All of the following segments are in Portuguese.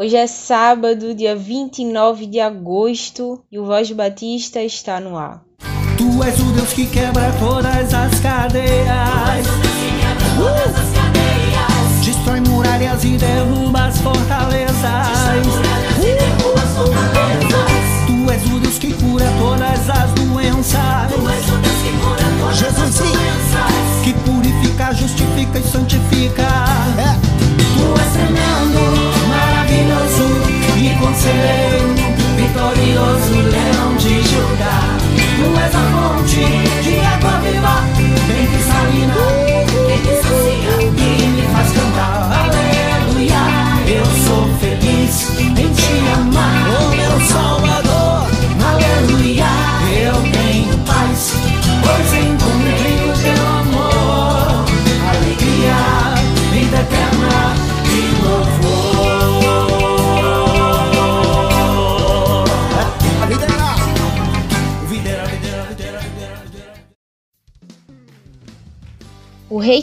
Hoje é sábado, dia 29 de agosto, e o Voz Batista está no ar. Tu és o Deus que quebra todas as cadeias. Uh! Destrói muralhas e derruba as fortalezas. Tu és o Deus que cura todas as doenças. Jesus sim. Que purifica, justifica e santifica.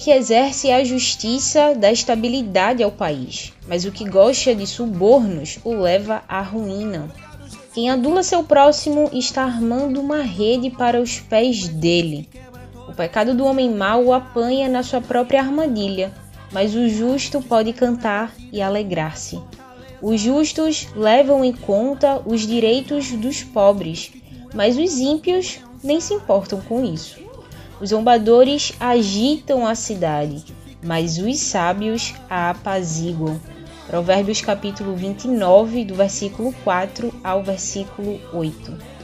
Que exerce a justiça dá estabilidade ao país, mas o que gosta de subornos o leva à ruína. Quem adula seu próximo está armando uma rede para os pés dele. O pecado do homem mau o apanha na sua própria armadilha, mas o justo pode cantar e alegrar-se. Os justos levam em conta os direitos dos pobres, mas os ímpios nem se importam com isso. Os zombadores agitam a cidade, mas os sábios a apaziguam. Provérbios capítulo 29, do versículo 4 ao versículo 8.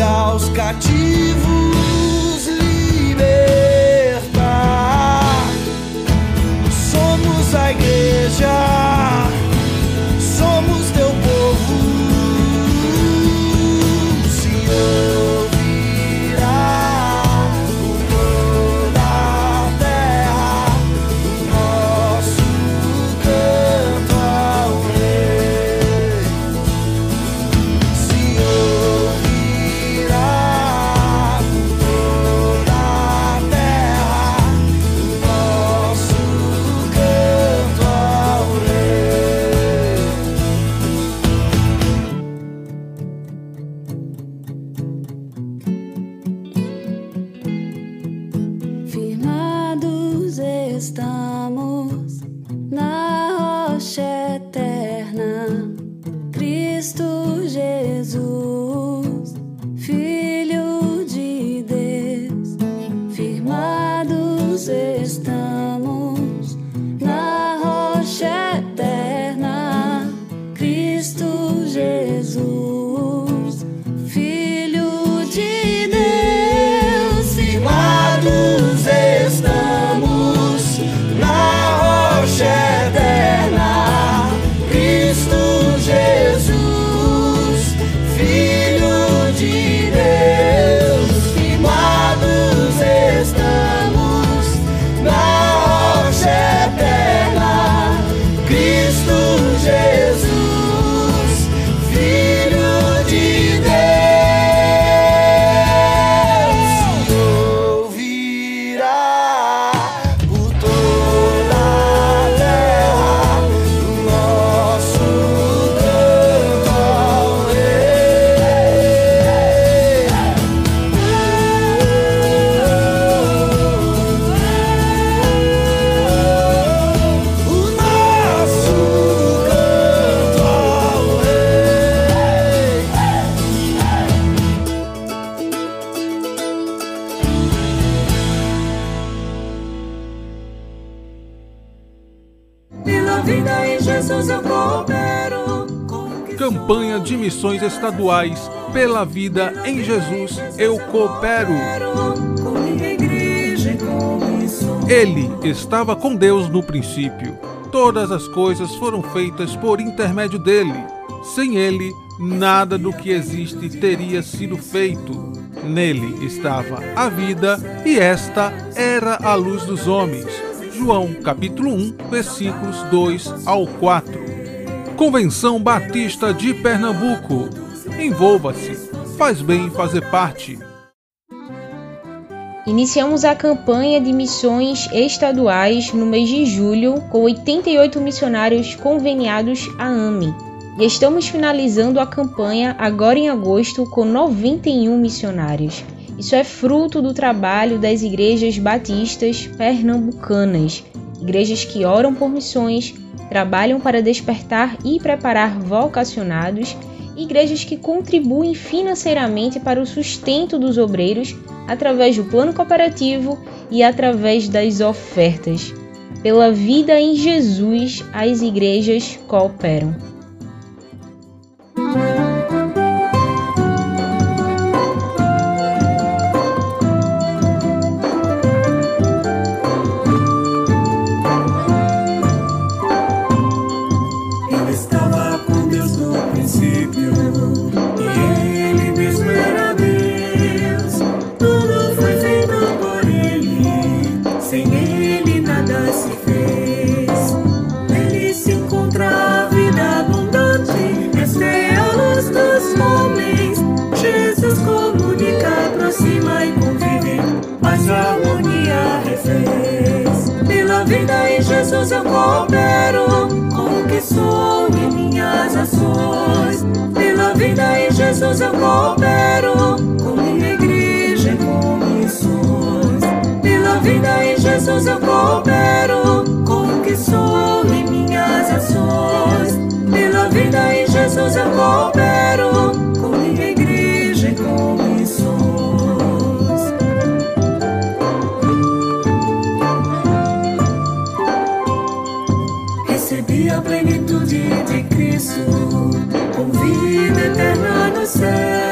aos cativos libertos. Cristo Jesus, Estaduais Pela Vida em Jesus Eu Coopero. Ele estava com Deus no princípio. Todas as coisas foram feitas por intermédio dele. Sem ele, nada do que existe teria sido feito. Nele estava a vida, e esta era a luz dos homens. João capítulo 1, versículos 2 ao 4. Convenção Batista de Pernambuco. Envolva-se. Faz bem fazer parte. Iniciamos a campanha de missões estaduais no mês de julho com 88 missionários conveniados à AME. E estamos finalizando a campanha agora em agosto com 91 missionários. Isso é fruto do trabalho das igrejas batistas pernambucanas, igrejas que oram por missões, trabalham para despertar e preparar vocacionados, igrejas que contribuem financeiramente para o sustento dos obreiros através do plano cooperativo e através das ofertas. Pela vida em Jesus, as igrejas cooperam. A plenitude de Cristo, com vida eterna nos céus.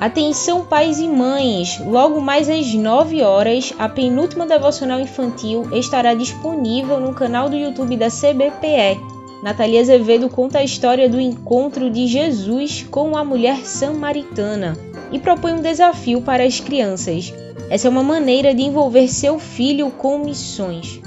Atenção pais e mães! Logo mais às 9 horas, a penúltima devocional infantil estará disponível no canal do YouTube da CBPE. Natalia Azevedo conta a história do encontro de Jesus com a mulher samaritana e propõe um desafio para as crianças. Essa é uma maneira de envolver seu filho com missões.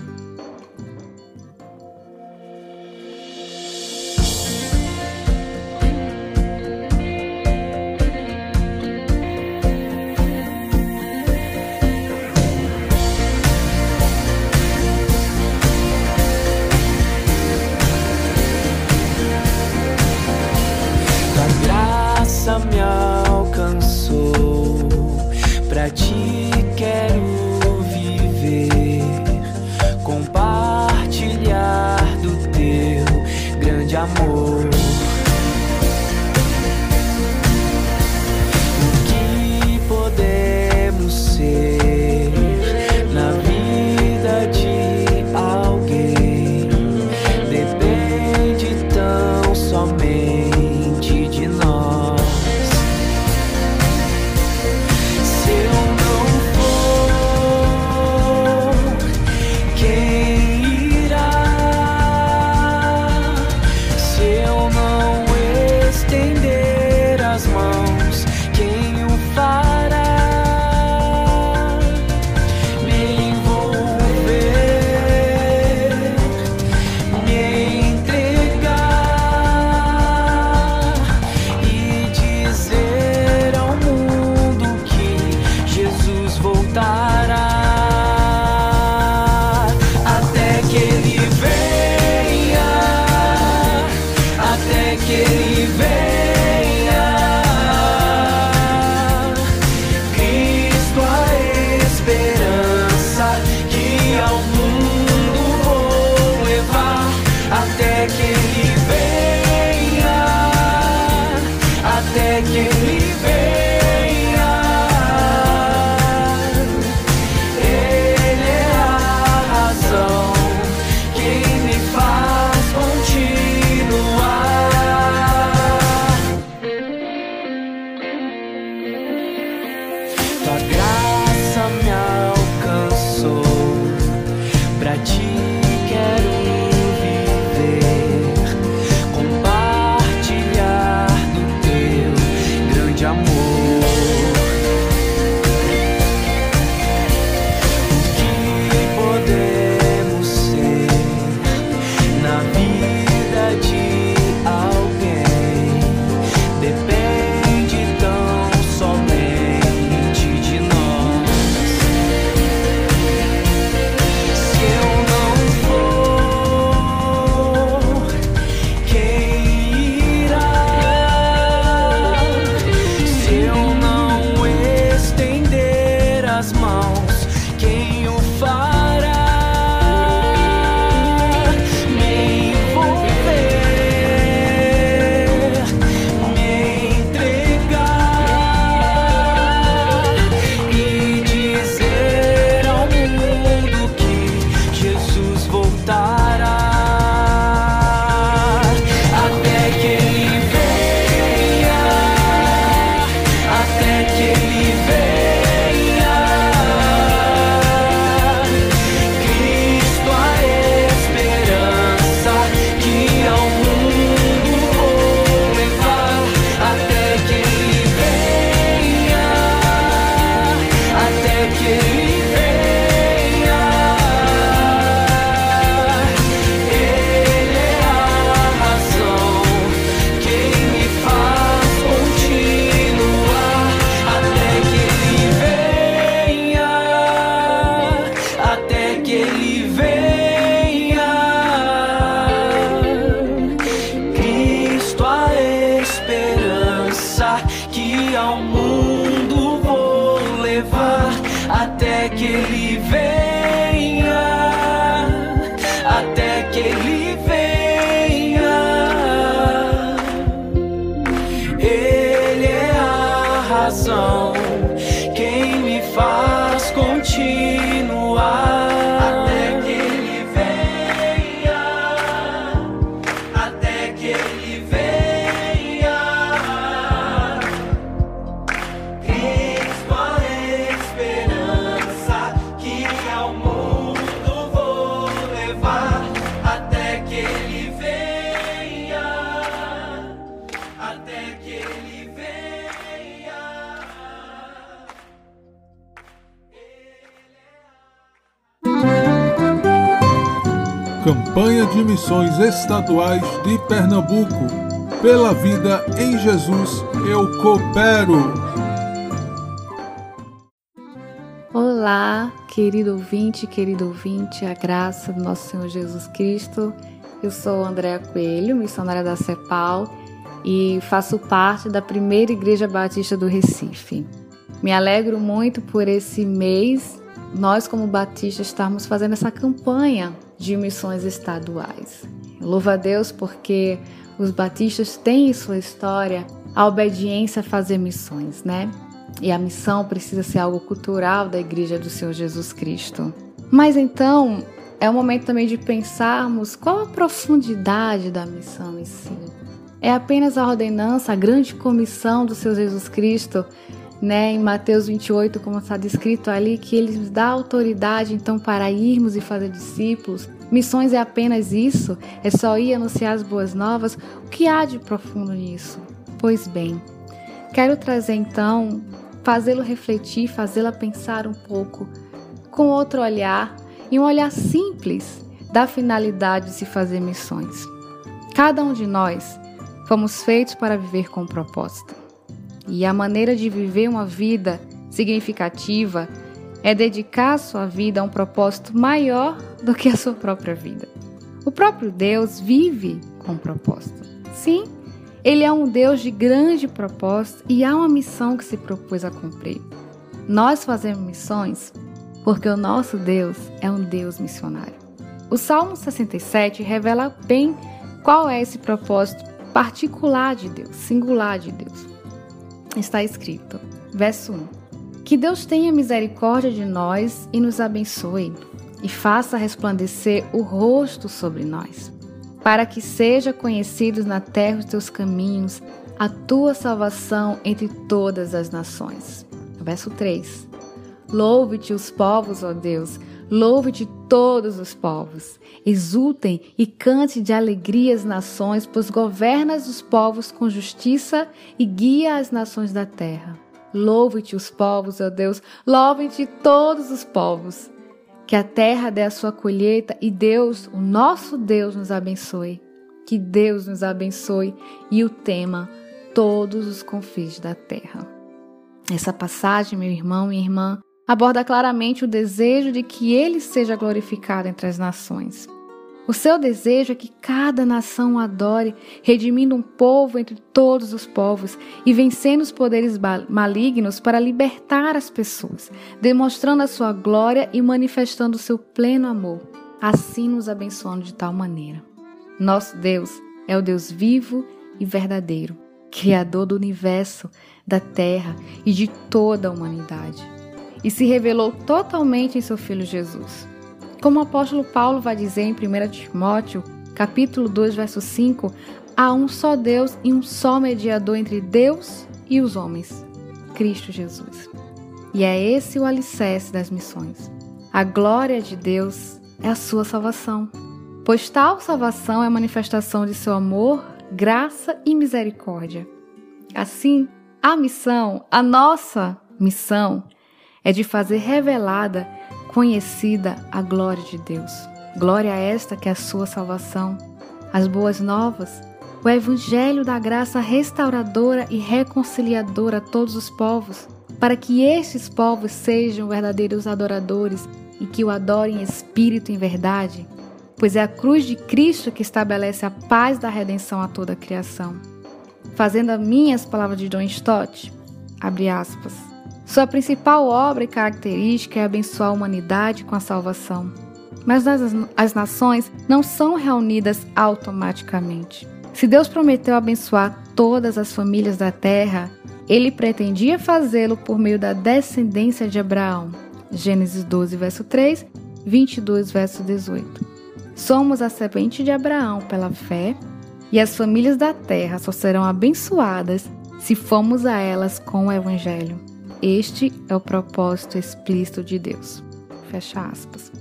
Missões Estaduais de Pernambuco. Pela vida em Jesus, eu coopero. Olá, querido ouvinte, querido ouvinte, a graça do nosso Senhor Jesus Cristo. Eu sou Andréa Coelho, missionária da CEPAL e faço parte da primeira Igreja Batista do Recife. Me alegro muito por esse mês, nós como batistas estarmos fazendo essa campanha de missões estaduais. Louvo a Deus porque os batistas têm em sua história a obediência a fazer missões, né? E a missão precisa ser algo cultural da Igreja do Senhor Jesus Cristo. Mas então, é o momento também de pensarmos qual a profundidade da missão em si. É apenas a ordenança, a grande comissão do Senhor Jesus Cristo, né, em Mateus 28, como está descrito ali, que ele nos dá autoridade então para irmos e fazer discípulos. Missões é apenas isso? É só ir anunciar as boas novas? O que há de profundo nisso? Pois bem, quero trazer então, fazê-lo refletir, fazê-la pensar um pouco com outro olhar e um olhar simples da finalidade de se fazer missões. Cada um de nós fomos feitos para viver com propósito. E a maneira de viver uma vida significativa é dedicar sua vida a um propósito maior do que a sua própria vida. O próprio Deus vive com propósito. Sim, ele é um Deus de grande propósito e há uma missão que se propôs a cumprir. Nós fazemos missões porque o nosso Deus é um Deus missionário. O Salmo 67 revela bem qual é esse propósito particular de Deus, singular de Deus está escrito, verso 1: Que Deus tenha misericórdia de nós e nos abençoe, e faça resplandecer o rosto sobre nós, para que seja conhecidos na terra os teus caminhos, a tua salvação entre todas as nações. Verso 3: Louve-te os povos, ó Deus, louve-te todos os povos. Exultem e cante de alegria as nações, pois governas os povos com justiça e guia as nações da terra. Louve-te os povos, ó Deus, louvem-te todos os povos. Que a terra dê a sua colheita e Deus, o nosso Deus, nos abençoe. Que Deus nos abençoe e o tema todos os confins da terra. Essa passagem, meu irmão e irmã, aborda claramente o desejo de que ele seja glorificado entre as nações. O seu desejo é que cada nação o adore, redimindo um povo entre todos os povos e vencendo os poderes malignos para libertar as pessoas, demonstrando a sua glória e manifestando o seu pleno amor, assim nos abençoando de tal maneira. Nosso Deus é o Deus vivo e verdadeiro, Criador do universo, da terra e de toda a humanidade, e se revelou totalmente em seu Filho Jesus. Como o apóstolo Paulo vai dizer em 1 Timóteo, capítulo 2, verso 5, há um só Deus e um só mediador entre Deus e os homens, Cristo Jesus. E é esse o alicerce das missões. A glória de Deus é a sua salvação, pois tal salvação é a manifestação de seu amor, graça e misericórdia. Assim, a missão, a nossa missão, é de fazer revelada conhecida a glória de Deus. Glória a esta que é a sua salvação, as boas novas, o evangelho da graça restauradora e reconciliadora a todos os povos, para que estes povos sejam verdadeiros adoradores e que o adorem em espírito e em verdade, pois é a cruz de Cristo que estabelece a paz da redenção a toda a criação. Fazendo as minhas palavras de John Stott, abre aspas, Sua principal obra e característica é abençoar a humanidade com a salvação. Mas as, nações não são reunidas automaticamente. Se Deus prometeu abençoar todas as famílias da terra, ele pretendia fazê-lo por meio da descendência de Abraão. Gênesis 12, verso 3, 22, verso 18. Somos a semente de Abraão pela fé, e as famílias da terra só serão abençoadas se formos a elas com o Evangelho. Este é o propósito explícito de Deus. Fecha aspas.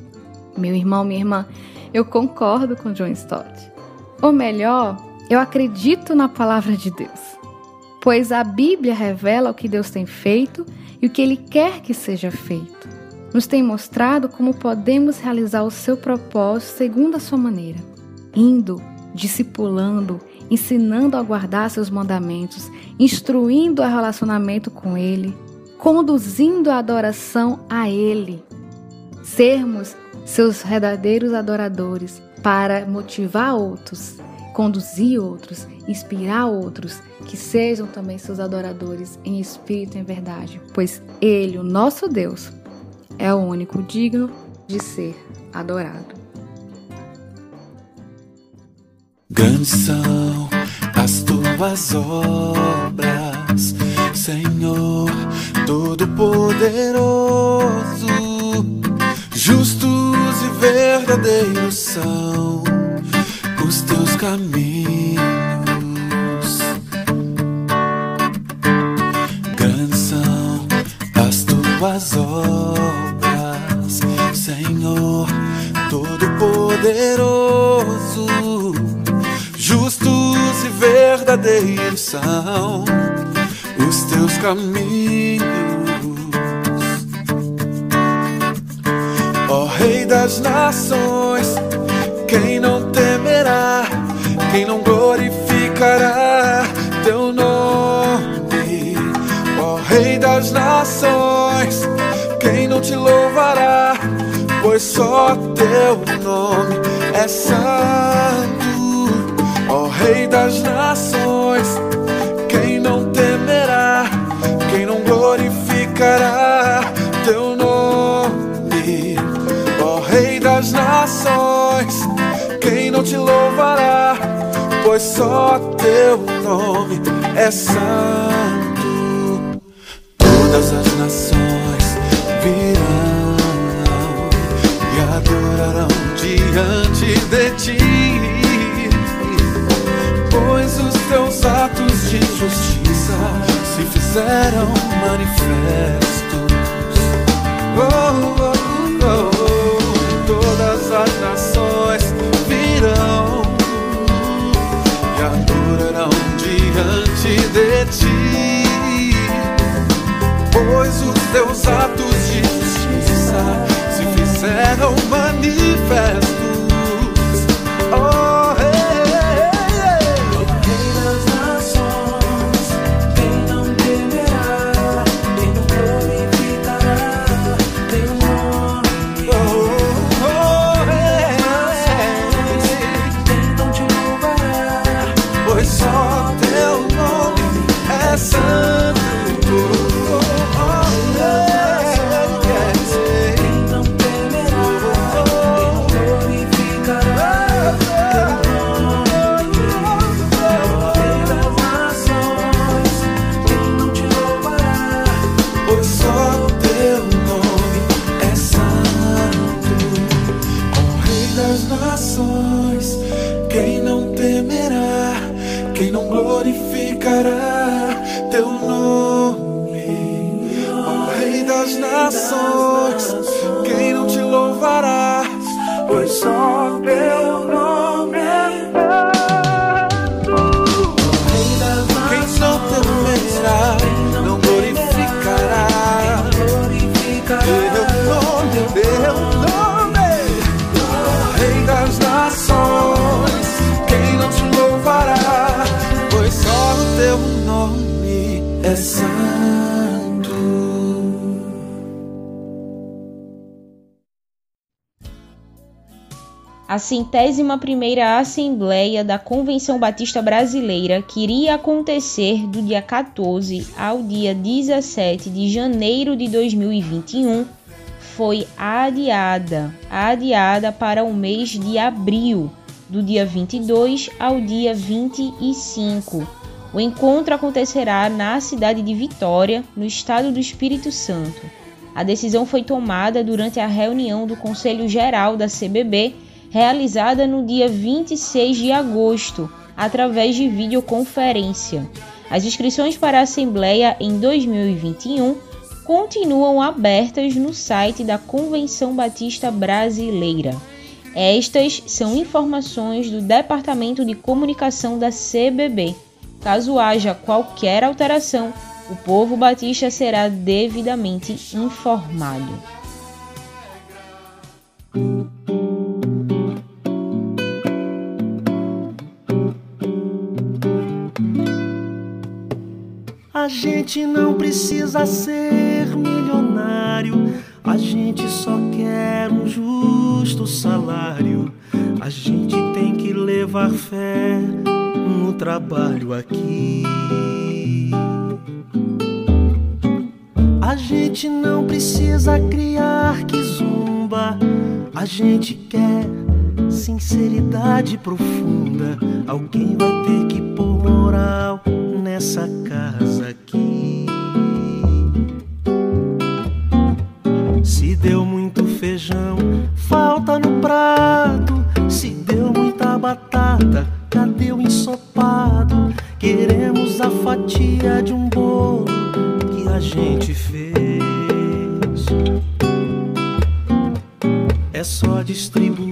Meu irmão, minha irmã, eu concordo com John Stott. Ou melhor, eu acredito na palavra de Deus. Pois a Bíblia revela o que Deus tem feito e o que Ele quer que seja feito. Nos tem mostrado como podemos realizar o seu propósito segundo a sua maneira, indo, discipulando, ensinando a guardar seus mandamentos, instruindo o relacionamento com Ele, conduzindo a adoração a Ele. Sermos seus verdadeiros adoradores para motivar outros, conduzir outros, inspirar outros que sejam também seus adoradores em espírito e em verdade, pois Ele, o nosso Deus, é o único digno de ser adorado. Grandes são as tuas obras, Senhor Todo-Poderoso. Justos e verdadeiros são os teus caminhos. Grandes são as tuas obras, Senhor Todo-Poderoso. Justos e verdadeiros são os teus caminhos. Ó Rei das Nações, quem não temerá, quem não glorificará teu nome? Ó Rei das Nações, quem não te louvará, pois só teu nome é santo. Ó Rei das Nações, glorificará teu nome? Ó Rei das Nações, quem não te louvará, pois só teu nome é santo. Todas as nações virão e adorarão diante de ti pois os teus atos de justiça se fizeram manifestos. Fizeram centésima primeira Assembleia da Convenção Batista Brasileira, que iria acontecer do dia 14 ao dia 17 de janeiro de 2021, foi adiada, adiada para o mês de abril, do dia 22 ao dia 25. O encontro acontecerá na cidade de Vitória, no estado do Espírito Santo. A decisão foi tomada durante a reunião do Conselho Geral da CBB realizada no dia 26 de agosto, através de videoconferência. As inscrições para a Assembleia em 2021 continuam abertas no site da Convenção Batista Brasileira. Estas são informações do Departamento de Comunicação da CBB. Caso haja qualquer alteração, o povo batista será devidamente informado. Gente não precisa ser milionário, a gente só quer um justo salário. A gente tem que levar fé no trabalho aqui. A gente não precisa criar que zumba, a gente quer sinceridade profunda. Alguém vai ter que pôr moral só distribuir